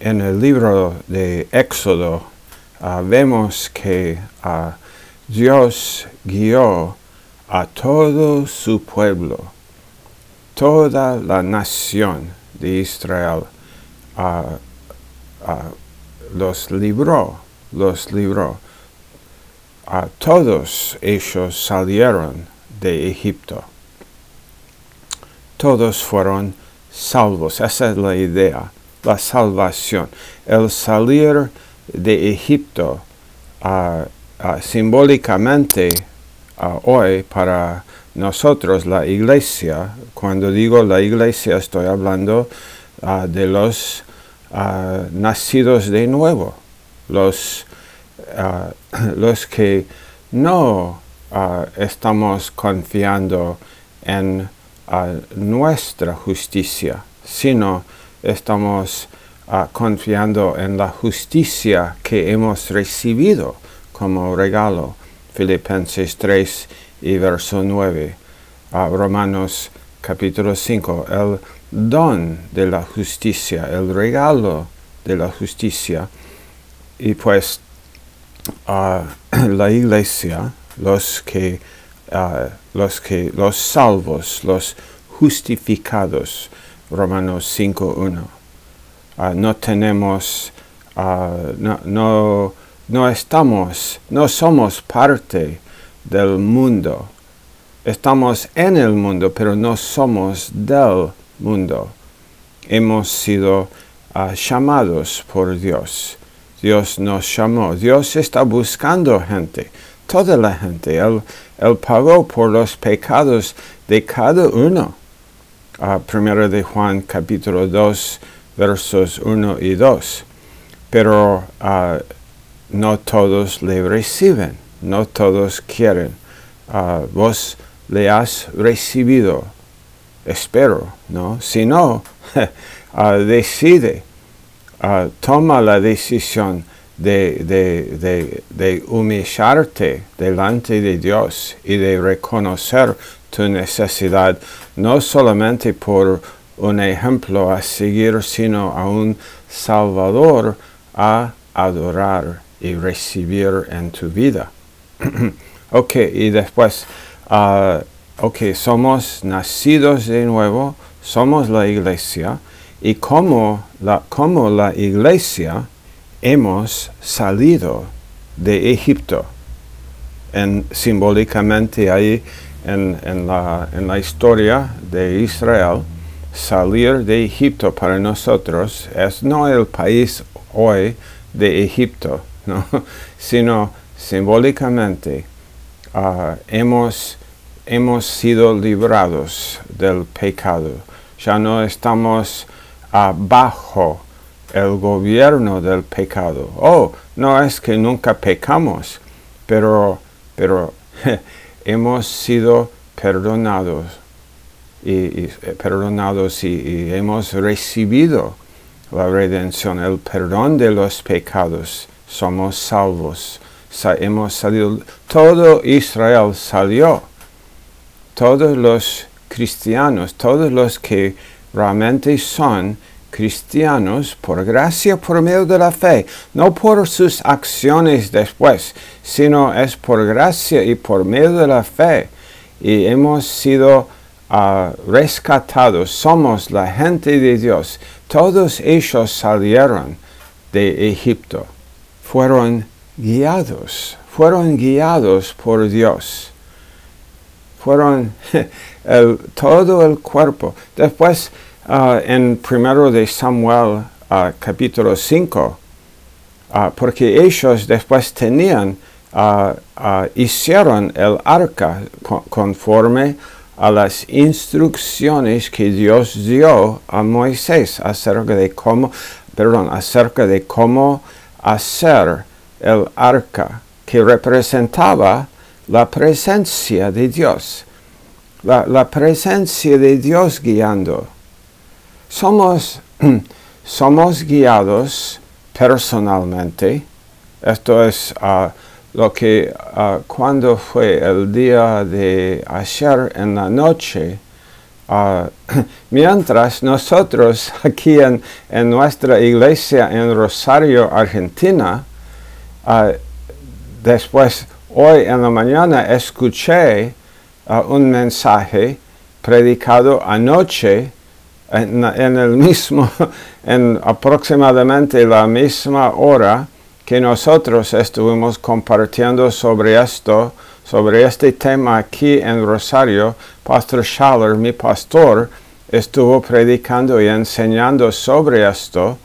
en el libro de Éxodo ah, vemos que ah, Dios guió a todo su pueblo, toda la nación de Israel, los libró, los libró. A todos ellos salieron de Egipto. Todos fueron salvos. Esa es la idea, la salvación. El salir de Egipto uh, uh, simbólicamente uh, hoy para nosotros, la iglesia, cuando digo la iglesia estoy hablando de los nacidos de nuevo, los, los que no estamos confiando en nuestra justicia, sino estamos ah, confiando en la justicia que hemos recibido como regalo. Filipenses 3 y verso 9. Ah, Romanos capítulo 5. El don de la justicia, el regalo de la justicia. Y pues ah, la iglesia, los que los que los salvos, los justificados, Romanos 5.1. Ah, no tenemos, uh, no, no, estamos, no somos parte del mundo. Estamos en el mundo, pero no somos del mundo. Hemos sido uh, llamados por Dios. Dios nos llamó. Dios está buscando gente toda la gente. Él, pagó por los pecados de cada uno. Uh, primero de Juan capítulo 2 versos 1 y 2. Pero ah, no todos le reciben, no todos quieren. Ah, vos le has recibido, espero, ¿no? Si no, decide, toma la decisión de, humillarte delante de Dios y de reconocer tu necesidad, no solamente por un ejemplo a seguir, sino a un Salvador a adorar y recibir en tu vida. ok, y después, uh, ok, somos nacidos de nuevo, somos la iglesia, y como la, como la iglesia, hemos salido de Egipto. En, simbólicamente ahí en, la, en la historia de Israel, salir de Egipto para nosotros es no el país hoy de Egipto, sino simbólicamente ah, hemos, hemos sido librados del pecado. Ya no estamos abajo el gobierno del pecado. Oh, no es que nunca pecamos, pero, pero hemos sido perdonados y, eh, perdonados y, hemos recibido la redención, el perdón de los pecados. Somos salvos. hemos salido, todo Israel salió. Todos los cristianos, todos los que realmente son cristianos por gracia por medio de la fe, no por sus acciones después, sino es por gracia y por medio de la fe. Y hemos sido ah, rescatados, somos la gente de Dios. Todos ellos salieron de Egipto, fueron guiados, fueron guiados por Dios. Fueron todo el cuerpo. Después En primero de Samuel ah, capítulo 5, ah, porque ellos después tenían, hicieron el arca conforme a las instrucciones que Dios dio a Moisés acerca de cómo, perdón, acerca de cómo hacer el arca que representaba la presencia de Dios, la presencia de Dios guiando somos, somos guiados personalmente. Esto es ah, lo que ah, cuando fue el día de ayer en la noche, Ah, mientras nosotros aquí en, nuestra iglesia en Rosario, Argentina, después hoy en la mañana escuché un mensaje predicado anoche en, el mismo, en aproximadamente la misma hora que nosotros estuvimos compartiendo sobre esto sobre este tema aquí en Rosario, Pastor Schaller, mi pastor, estuvo predicando y enseñando sobre esto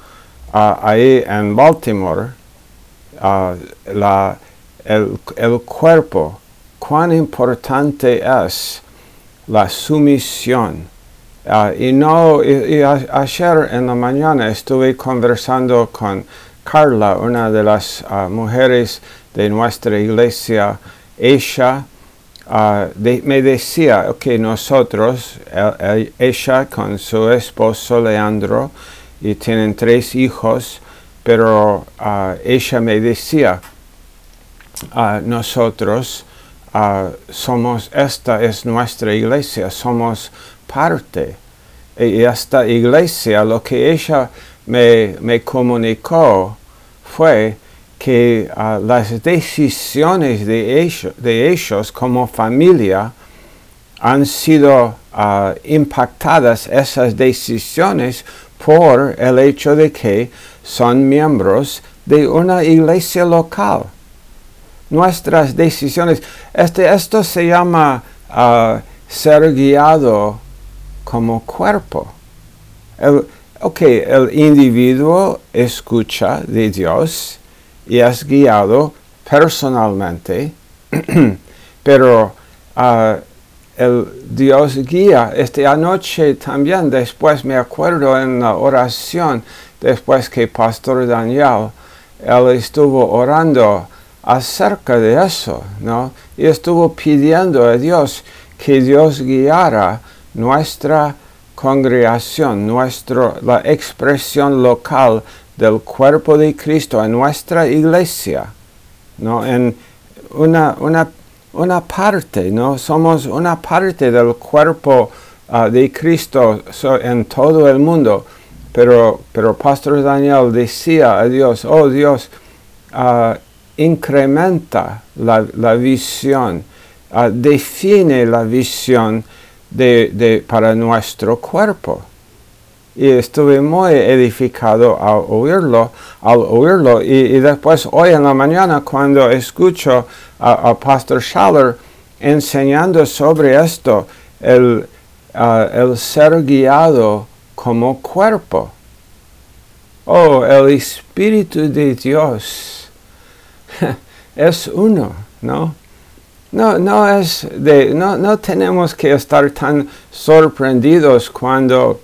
uh, ahí en Baltimore, uh, la, el, cuerpo, cuán importante es la sumisión. Uh, y no, y, y ayer en la mañana estuve conversando con Carla, una de las mujeres de nuestra iglesia, ella ah, me decía que nosotros, ella con su esposo Leandro, y tienen tres hijos, pero uh, ella me decía, uh, nosotros somos, esta es nuestra iglesia, somos parte. Y esta iglesia, lo que ella me, me comunicó fue que ah, las decisiones de ellos, de ellos, como familia han sido ah, impactadas esas decisiones por el hecho de que son miembros de una iglesia local. Nuestras decisiones, este, esto se llama ah, ser guiado como cuerpo. El, ok, el individuo escucha de Dios, y es guiado personalmente, pero ah, el Dios guía. Esta anoche también, después me acuerdo en la oración, después que Pastor Daniel, él estuvo orando acerca de eso, ¿no? Y estuvo pidiendo a Dios que Dios guiara nuestra congregación, nuestro, la expresión local del cuerpo de Cristo en nuestra iglesia, ¿no? En una, una, una parte, ¿no? Somos una parte del cuerpo ah, de Cristo en todo el mundo. Pero, pero Pastor Daniel decía a Dios, oh Dios, uh, incrementa la, la visión, uh, define la visión de, de, para nuestro cuerpo y estuve muy edificado al oírlo, al oírlo. Y, después hoy en la mañana cuando escucho a, Pastor Schaller enseñando sobre esto, el, el ser guiado como cuerpo. Oh, el Espíritu de Dios es uno, ¿no? No, no es de, no, no tenemos que estar tan sorprendidos cuando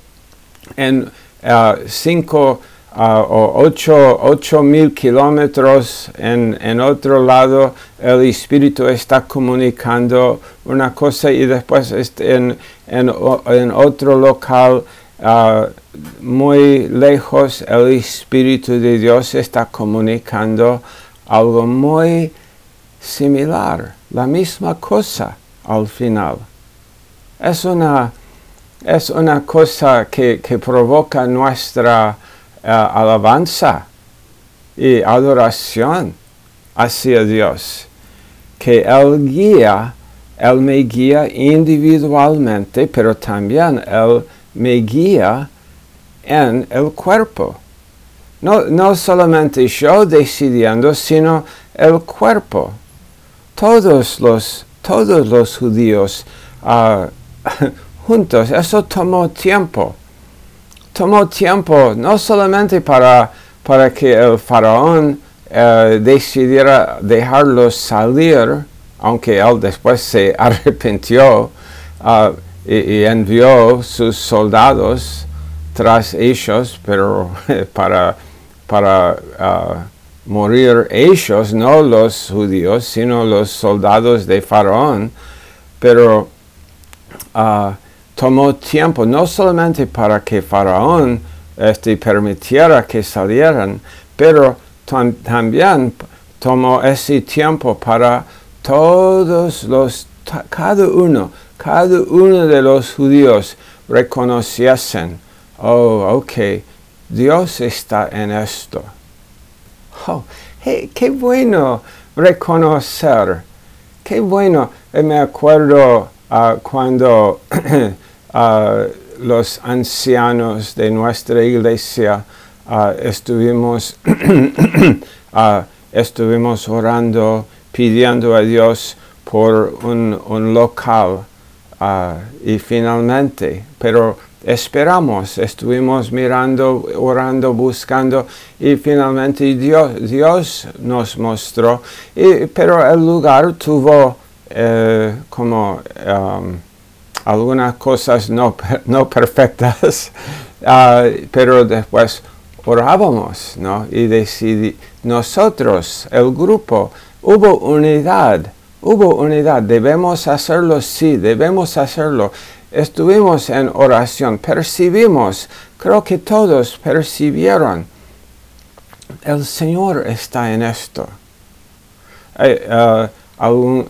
en uh, cinco uh, o ocho, ocho, mil kilómetros en, en, otro lado, el espíritu está comunicando una cosa y después en, en, en, otro local uh, muy lejos, el espíritu de Dios está comunicando algo muy similar, la misma cosa al final. Es una es una cosa que, provoca nuestra eh, alabanza y adoración hacia Dios. Que Él guía, Él me guía individualmente, pero también Él me guía en el cuerpo. No, no solamente yo decidiendo, sino el cuerpo. Todos los, todos los judíos uh, juntos. Eso tomó tiempo. Tomó tiempo no solamente para, para que el faraón eh, decidiera dejarlos salir, aunque él después se arrepintió uh, y, envió sus soldados tras ellos, pero para, para uh, morir ellos, no los judíos, sino los soldados de faraón. Pero uh, tomó tiempo no solamente para que Faraón este, permitiera que salieran, pero también tomó ese tiempo para todos los, cada uno, cada uno de los judíos reconociesen, oh, ok, Dios está en esto. Qué bueno reconocer, qué bueno. Eh, me acuerdo uh, cuando uh, los ancianos de nuestra iglesia uh, estuvimos, estuvimos orando, pidiendo a Dios por un local y finalmente, pero esperamos, estuvimos mirando, orando, buscando y finalmente Dios, Dios nos mostró, pero el lugar tuvo eh, como um, algunas cosas no, no perfectas, ah, pero después orábamos, ¿no? Y decidí, nosotros, el grupo, hubo unidad, hubo unidad, debemos hacerlo, sí, debemos hacerlo estuvimos en oración, percibimos, creo que todos percibieron, el Señor está en esto. Uh,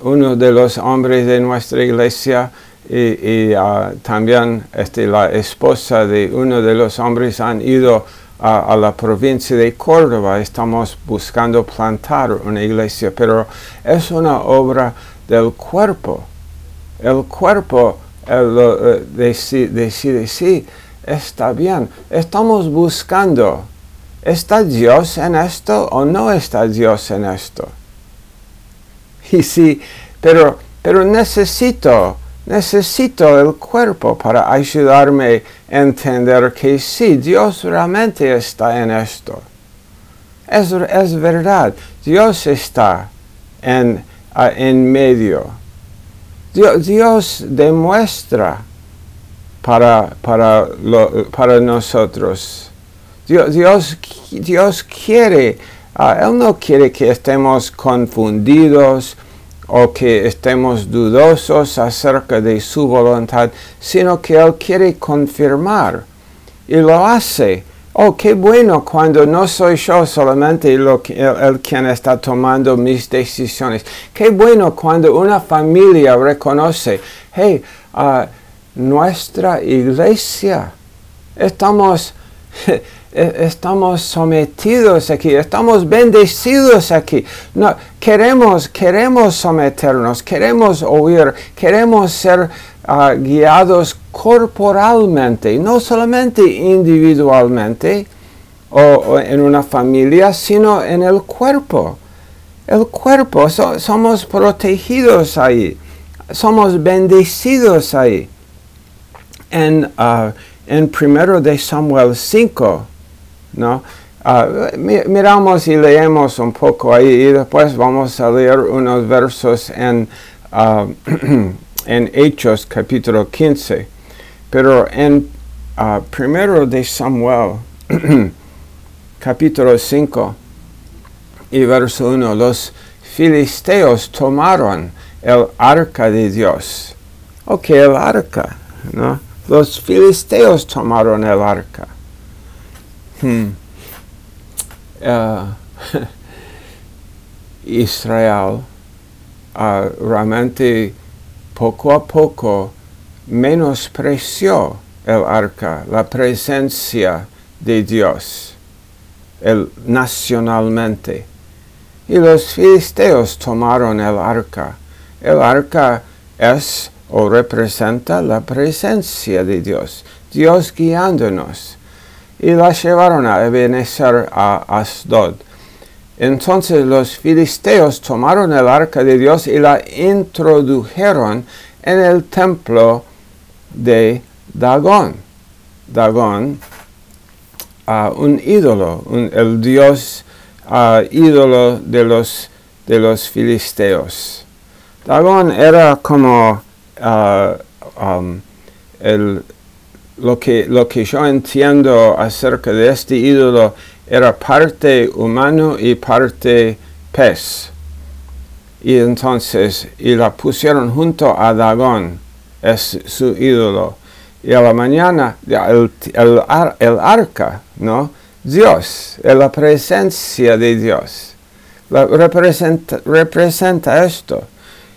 uno de los hombres de nuestra iglesia y, uh, también este, la esposa de uno de los hombres han ido a, la provincia de Córdoba. Estamos buscando plantar una iglesia, pero es una obra del cuerpo. El cuerpo eh, decide, sí, está bien, estamos buscando, ¿está Dios en esto o no está Dios en esto? Y sí, pero, pero necesito, necesito el cuerpo para ayudarme a entender que sí, Dios realmente está en esto. Es, es verdad, Dios está en, en medio Dios, demuestra para, para, para nosotros. Dios, Dios, quiere, ah, Él no quiere que estemos confundidos o que estemos dudosos acerca de su voluntad, sino que Él quiere confirmar y lo hace oh, qué bueno cuando no soy yo solamente el, quien está tomando mis decisiones. Qué bueno cuando una familia reconoce, hey, uh, nuestra iglesia, estamos, e, estamos sometidos aquí, estamos bendecidos aquí. No, queremos, queremos someternos, queremos oír, queremos ser guiados corporalmente, no solamente individualmente o, en una familia, sino en el cuerpo. El cuerpo, somos protegidos ahí, somos bendecidos ahí. En, uh, en primero de Samuel 5, ¿no? Uh, miramos y leemos un poco ahí y después vamos a leer unos versos en en Hechos capítulo 15, pero en uh, primero de Samuel capítulo 5 y verso 1, los filisteos tomaron el arca de Dios. Ok, el arca, ¿no? Los filisteos tomaron el arca. Hmm. Uh, Israel uh, realmente poco a poco menospreció el arca, la presencia de Dios, el, nacionalmente. Y los filisteos tomaron el arca. El arca es o representa la presencia de Dios, Dios guiándonos. Y la llevaron a Ebenezer a Asdod. Entonces los filisteos tomaron el arca de Dios y la introdujeron en el templo de Dagón. Dagón, uh, un ídolo, el dios uh, ídolo de los, de los filisteos. Dagón era como uh, el, lo, que, lo que yo entiendo acerca de este ídolo era parte humano y parte pez. Y entonces, y la pusieron junto a Dagón, es su ídolo. Y a la mañana, el, el, arca, ¿no? Dios, la presencia de Dios. representa, esto.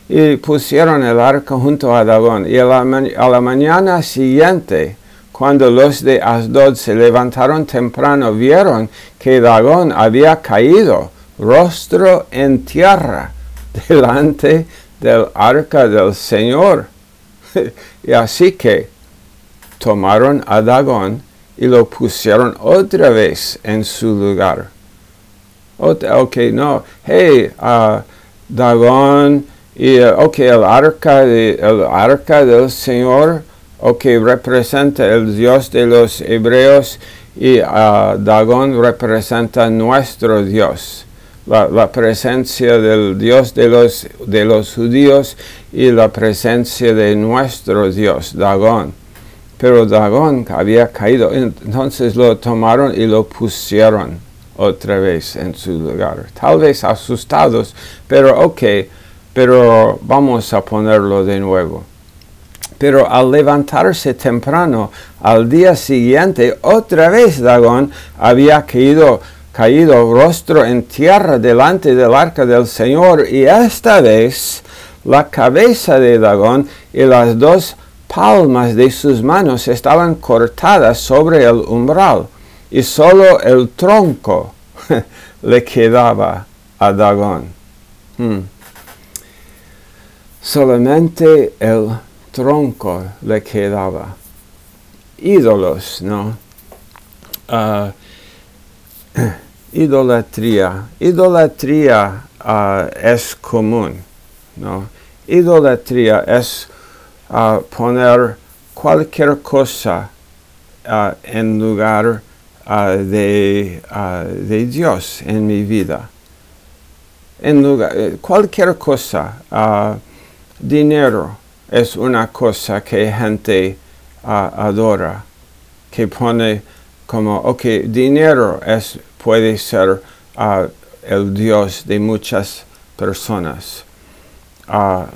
y pusieron el arca junto a Dagón. Y a la mañana siguiente, cuando los de Asdod se levantaron temprano, vieron que Dagón había caído rostro en tierra delante del arca del Señor. y así que tomaron a Dagón y lo pusieron otra vez en su lugar. ok, no, hey, uh, Dagón, y ok, el arca, el arca del Señor, ok, representa el Dios de los hebreos y uh, Dagón representa nuestro Dios. La, la, presencia del Dios de los, de los judíos y la presencia de nuestro Dios, Dagón pero Dagón había caído. Entonces lo tomaron y lo pusieron otra vez en su lugar. Tal vez asustados, pero ok, pero vamos a ponerlo de nuevo. Pero al levantarse temprano, al día siguiente, otra vez Dagón había caído, caído rostro en tierra delante del arca del Señor, y esta vez la cabeza de Dagón y las dos palmas de sus manos estaban cortadas sobre el umbral y solo el tronco le quedaba a Dagón. Hmm. Solamente el tronco le quedaba. Ídolos, ¿no? Uh, idolatría. Idolatría uh, es común, ¿no? Idolatría es a poner cualquier cosa en lugar de, de, Dios en mi vida. En lugar, eh, cualquier cosa, dinero es una cosa que gente adora, que pone como, ok, dinero es, puede ser el Dios de muchas personas.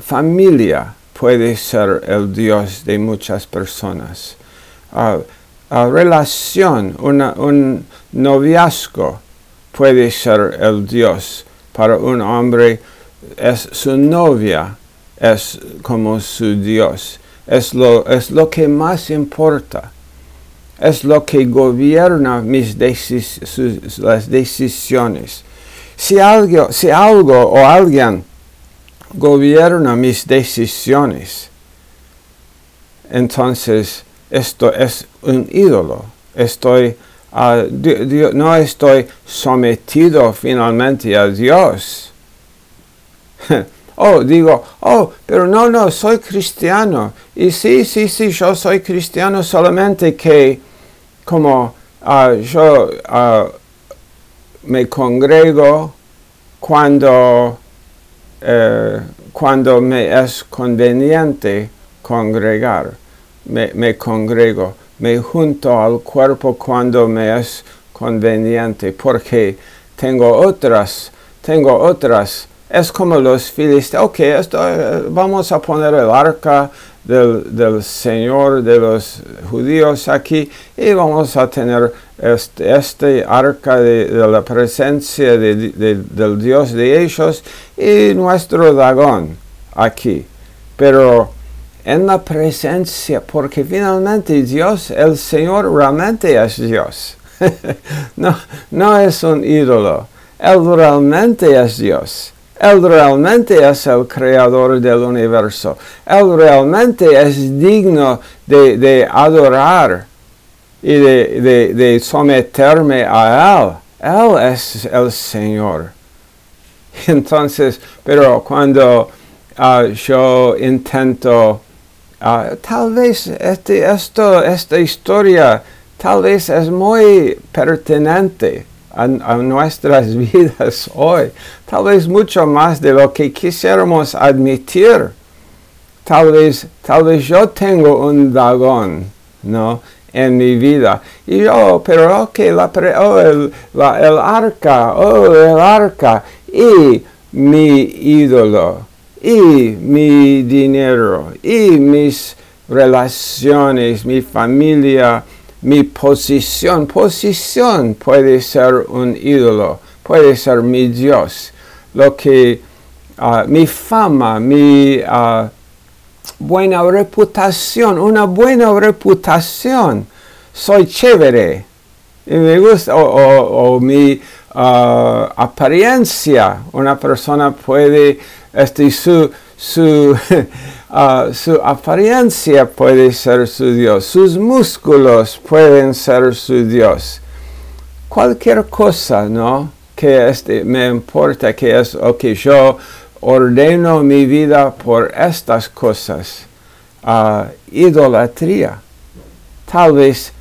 familia puede ser el Dios de muchas personas. Uh, relación, un noviazgo puede ser el Dios. Para un hombre es su novia, es como su Dios. Es lo, es lo que más importa. Es lo que gobierna mis las decisiones. Si algo, si algo o alguien gobierna mis decisiones. Entonces, esto es un ídolo. Estoy, uh, no estoy sometido finalmente a Dios. oh, digo, oh, pero no, no, soy cristiano. Y sí, sí, sí, yo soy cristiano solamente que como uh, yo uh, me congrego cuando eh, cuando me es conveniente congregar. Me, me, congrego, me junto al cuerpo cuando me es conveniente, porque tengo otras, tengo otras. Es como los filisteos, ok, esto, eh, vamos a poner el arca del, Señor de los judíos aquí y vamos a tener este, este arca de, la presencia del Dios de ellos y nuestro dragón aquí. Pero en la presencia, porque finalmente Dios, el Señor realmente es Dios. no, no es un ídolo, Él realmente es Dios. Él realmente es el creador del universo. Él realmente es digno de, adorar y de, someterme a Él. Él es el Señor. Entonces, pero cuando ah, yo intento, ah, tal vez este, esto, esta historia, tal vez es muy pertinente a, nuestras vidas hoy. Tal vez mucho más de lo que quisiéramos admitir. Tal vez, tal vez yo tengo un dragón, ¿no? En mi vida. Y yo, pero ok, la, oh, el, el arca, oh, el arca. Y mi ídolo, y mi dinero, y mis relaciones, mi familia, mi posición. Posición puede ser un ídolo, puede ser mi Dios. Lo que ah, mi fama, mi ah, buena reputación, una buena reputación. Soy chévere. Y me gusta, o, mi apariencia. Una persona puede, este, su, su, su apariencia puede ser su Dios. Sus músculos pueden ser su Dios. Cualquier cosa, ¿no? Que este, me importa, que es, ok, yo ordeno mi vida por estas cosas. Uh, idolatría. Tal vez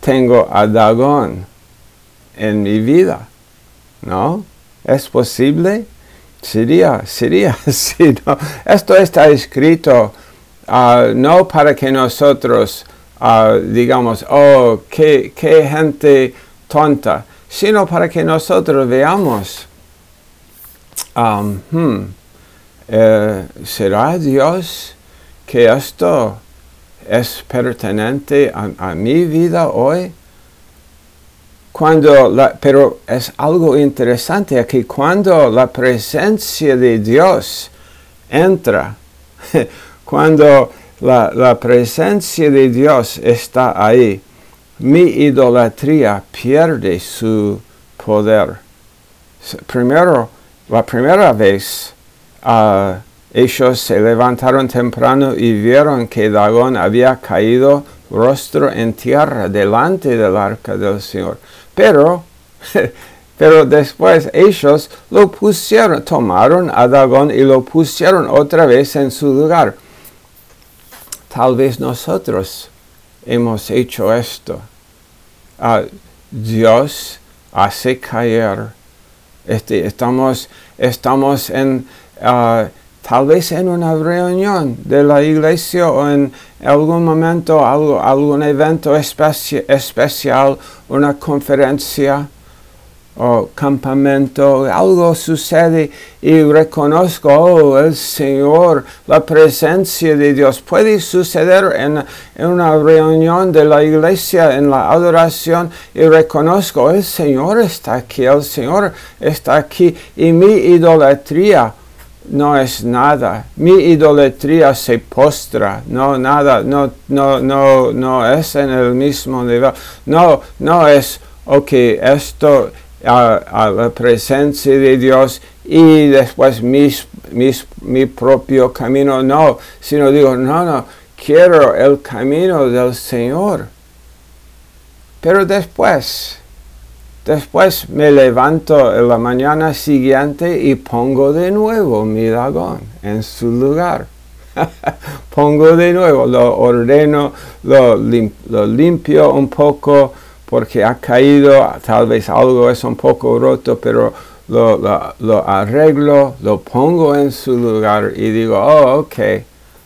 tengo a Dagón en mi vida, ¿no? ¿Es posible? Sería, sería, sí, no. Esto está escrito uh, no para que nosotros uh, digamos, oh, qué, gente tonta, sino para que nosotros veamos, um, hmm, eh, ¿será Dios que esto es pertenente a, mi vida hoy? Cuando pero es algo interesante aquí, cuando la presencia de Dios entra, cuando la, presencia de Dios está ahí, mi idolatría pierde su poder. Primero, la primera vez, uh, ellos se levantaron temprano y vieron que Dagón había caído rostro en tierra delante del arca del Señor. Pero, pero después ellos lo pusieron, tomaron a Dagón y lo pusieron otra vez en su lugar. Tal vez nosotros hemos hecho esto. Ah, Dios hace caer. Este, estamos, estamos en, uh, tal vez en una reunión de la iglesia o en algún momento, algo, algún evento especial, una conferencia o campamento, algo sucede y reconozco, oh, el Señor, la presencia de Dios. Puede suceder en, una reunión de la iglesia, en la adoración, y reconozco, el Señor está aquí, el Señor está aquí, y mi idolatría no es nada. Mi idolatría se postra, no nada, no, no, no, no es en el mismo nivel. No, no es, ok, esto a, la presencia de Dios y después mis, mi propio camino, no, sino digo, no, no, quiero el camino del Señor. Pero después, después me levanto en la mañana siguiente y pongo de nuevo mi dragón en su lugar. pongo de nuevo, lo ordeno, lo, lo limpio un poco, porque ha caído, tal vez algo es un poco roto, pero lo, arreglo, lo pongo en su lugar y digo, oh, ok,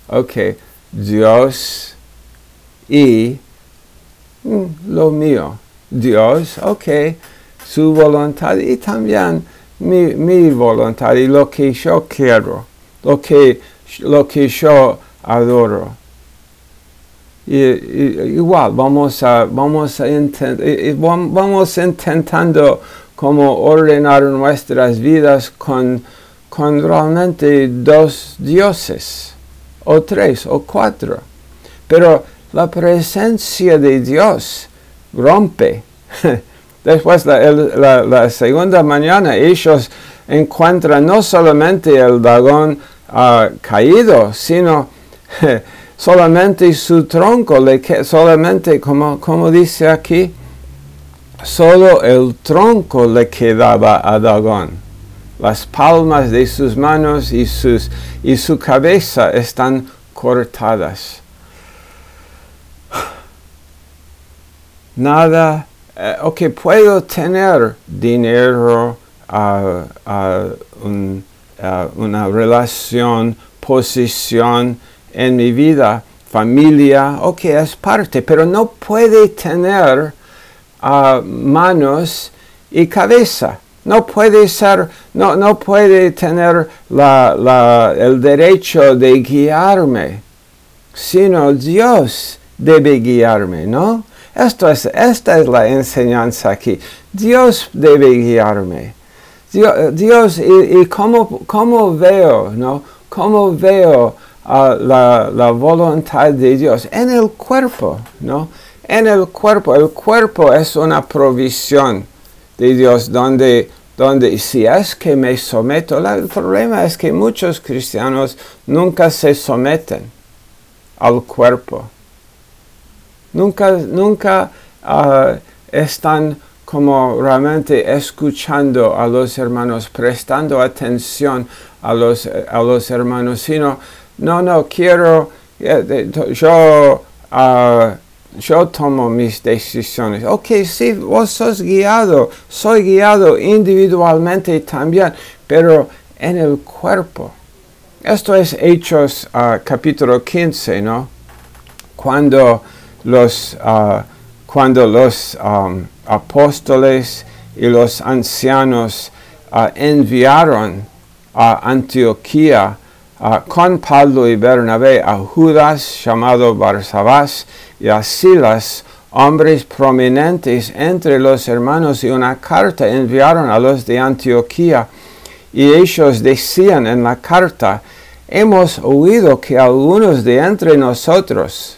ok, Dios y mm, lo mío, Dios, ok, su voluntad y también mi, mi voluntad y lo que yo quiero, lo que, lo que yo adoro igual vamos a, vamos, a vamos intentando como ordenar nuestras vidas con, con realmente dos dioses, o tres, o cuatro. Pero la presencia de Dios rompe. Después, la, la, segunda mañana, ellos encuentran no solamente el dragón ah, caído, sino solamente su tronco, le solamente como, como dice aquí, solo el tronco le quedaba a Dagón. Las palmas de sus manos y, sus, y su cabeza están cortadas. Nada, eh, ok, puedo tener dinero, una relación, posición, en mi vida, familia, ok, es parte, pero no puede tener manos y cabeza. No puede ser, no, no puede tener el derecho de guiarme, sino Dios debe guiarme, ¿no? Esto es, esta es la enseñanza aquí. Dios debe guiarme. Dios, y, cómo, veo, ¿no? ¿Cómo veo la, la, voluntad de Dios? En el cuerpo, ¿no? En el cuerpo. El cuerpo es una provisión de Dios donde, donde si es que me someto, el problema es que muchos cristianos nunca se someten al cuerpo. Nunca, nunca ah, están como realmente escuchando a los hermanos, prestando atención a los, a los hermanos, sino, no, no, quiero, eh, yo, uh, yo tomo mis decisiones. Ok, sí, vos sos guiado, soy guiado individualmente también, pero en el cuerpo. Esto es Hechos uh, capítulo 15, ¿no? Cuando los, uh, cuando los apóstoles y los ancianos uh, enviaron a Antioquía con Pablo y Bernabé a Judas llamado Barsabás y a Silas, hombres prominentes entre los hermanos, y una carta enviaron a los de Antioquía. Y ellos decían en la carta, hemos oído que algunos de entre nosotros,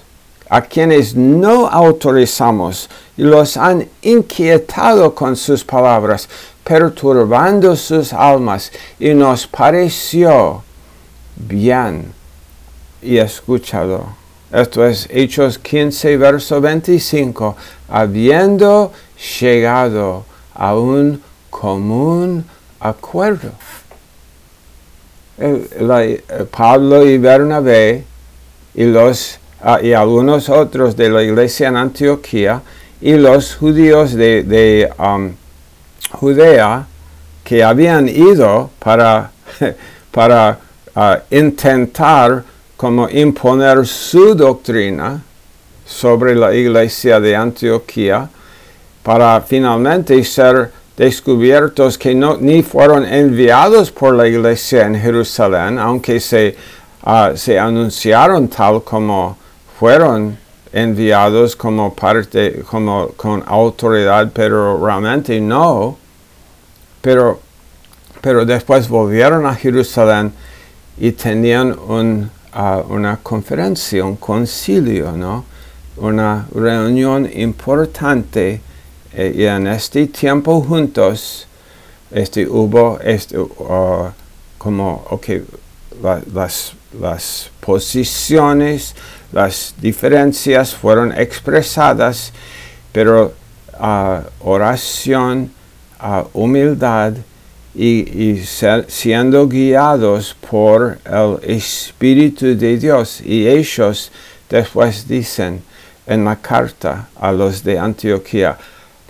a quienes no autorizamos, los han inquietado con sus palabras, perturbando sus almas, y nos pareció bien y escuchado. Esto es Hechos 15, verso 25, habiendo llegado a un común acuerdo. Pablo y Bernabé y los Y algunos otros de la iglesia en Antioquía y los judíos de, um, Judea que habían ido para, para ah, intentar como imponer su doctrina sobre la iglesia de Antioquía para finalmente ser descubiertos que no, ni fueron enviados por la iglesia en Jerusalén, aunque se, ah, se anunciaron tal como fueron enviados como parte, como con autoridad, pero realmente no. Pero, pero después volvieron a Jerusalén y tenían ah, una conferencia, un concilio, ¿no? Una reunión importante eh, y en este tiempo juntos este, hubo este, uh, como, okay, las, las posiciones, las diferencias fueron expresadas, pero uh, oración, uh, humildad y, siendo guiados por el Espíritu de Dios. Y ellos después dicen en la carta a los de Antioquía,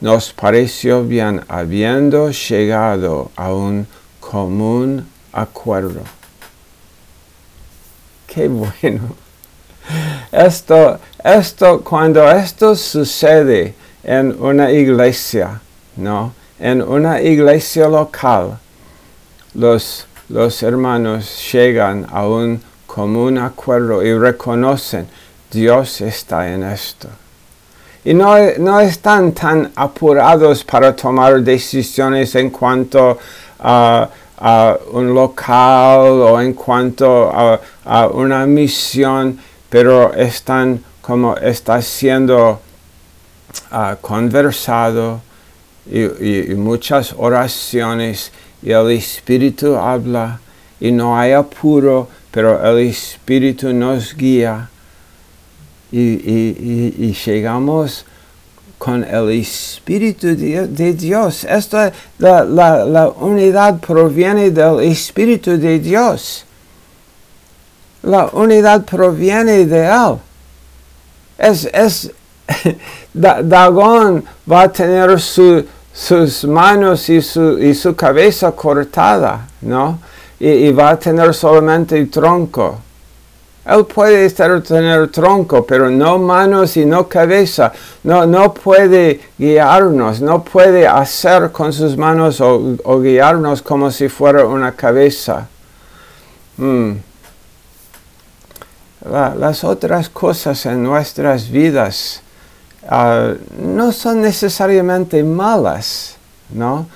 nos pareció bien habiendo llegado a un común acuerdo. Qué bueno. Esto, esto, cuando esto sucede en una iglesia, ¿no? En una iglesia local, los, los hermanos llegan a un común acuerdo y reconocen, Dios está en esto. Y no, no, están tan apurados para tomar decisiones en cuanto a, a un local o en cuanto a, a una misión pero están como está siendo ah, conversado y, muchas oraciones y el Espíritu habla y no hay apuro, pero el Espíritu nos guía y, llegamos con el Espíritu de, Dios. Esto, la, la unidad proviene del Espíritu de Dios la unidad proviene de Él. Es, es Dagón va a tener sus manos y su, y su, cabeza cortada, ¿no? Y, va a tener solamente el tronco. Él puede estar, tener tronco, pero no manos y no cabeza. No, no puede guiarnos, no puede hacer con sus manos o, guiarnos como si fuera una cabeza. Las otras cosas en nuestras vidas ah, no son necesariamente malas, ¿no?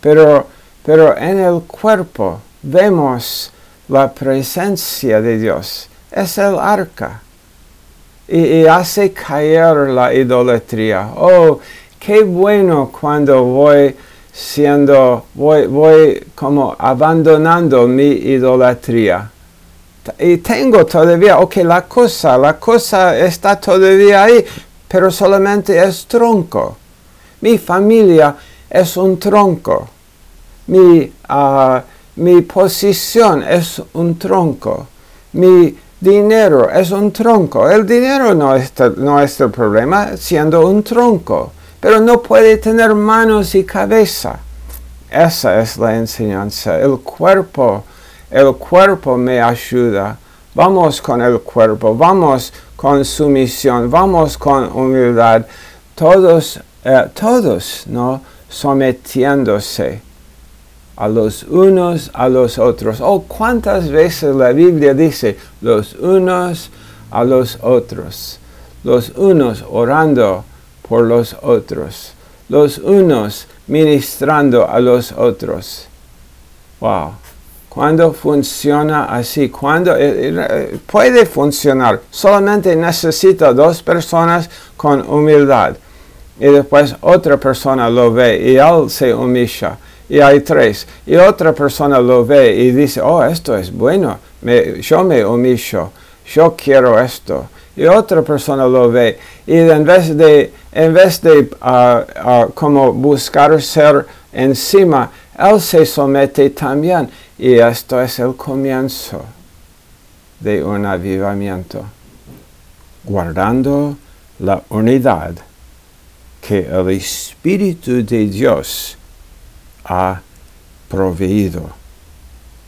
Pero, pero en el cuerpo vemos la presencia de Dios. Es el arca. Y, hace caer la idolatría. Oh, qué bueno cuando voy siendo, voy, voy como abandonando mi idolatría. Y tengo todavía, ok, la cosa, la cosa está todavía ahí, pero solamente es tronco. Mi familia es un tronco. Mi, uh, mi posición es un tronco. Mi dinero es un tronco. El dinero no es, no es el problema, siendo un tronco. Pero no puede tener manos y cabeza. Esa es la enseñanza. El cuerpo, el cuerpo me ayuda. Vamos con el cuerpo, vamos con sumisión, vamos con humildad. Todos, eh, todos, ¿no? Sometiéndose a los unos a los otros. Oh, cuántas veces la Biblia dice los unos a los otros. Los unos orando por los otros. Los unos ministrando a los otros. Wow. Cuando funciona así, cuando eh, eh, puede funcionar, solamente necesita dos personas con humildad. Y después otra persona lo ve y él se humilla y hay tres. Y otra persona lo ve y dice, oh, esto es bueno, yo me humillo, yo quiero esto. Y otra persona lo ve y en vez de, en vez de ah, ah, como buscar ser encima, él se somete también. Y esto es el comienzo de un avivamiento, guardando la unidad que el Espíritu de Dios ha proveído